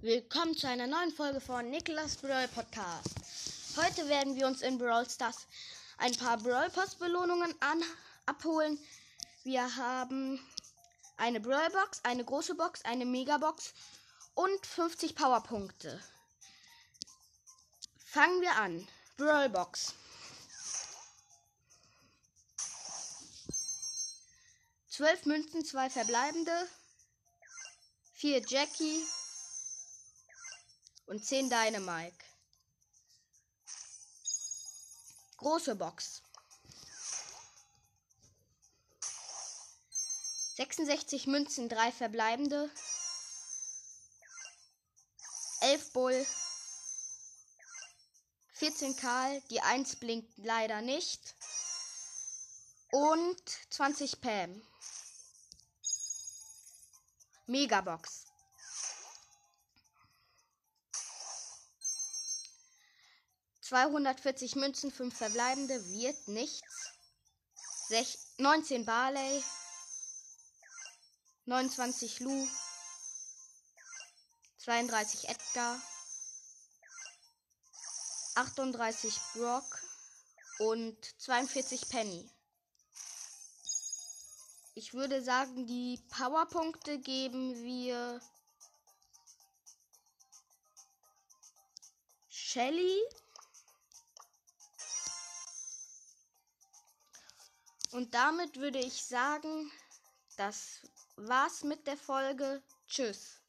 Willkommen zu einer neuen Folge von Nicholas Brawl Podcast. Heute werden wir uns in Brawl Stars ein paar Brawl Pass Belohnungen an abholen. Wir haben eine Brawl Box, eine große Box, eine Mega Box und 50 Powerpunkte. Fangen wir an. Brawl Box. 12 Münzen, 2 verbleibende, 4 Jackie und 10 Dynamike. Große Box. 66 Münzen, 3 verbleibende. 11 Bull. 14 Karl. Die 1 blinkt leider nicht. Und 20 Pam. Megabox. Zweihundertvierzig Münzen, fünf verbleibende, wird nichts. Sech 19 Barley, 29 Lu, 32 Edgar, 38 Brock und 42 Penny. Ich würde sagen, die Powerpunkte geben wir Shelly. Und damit würde ich sagen, das war's mit der Folge. Tschüss.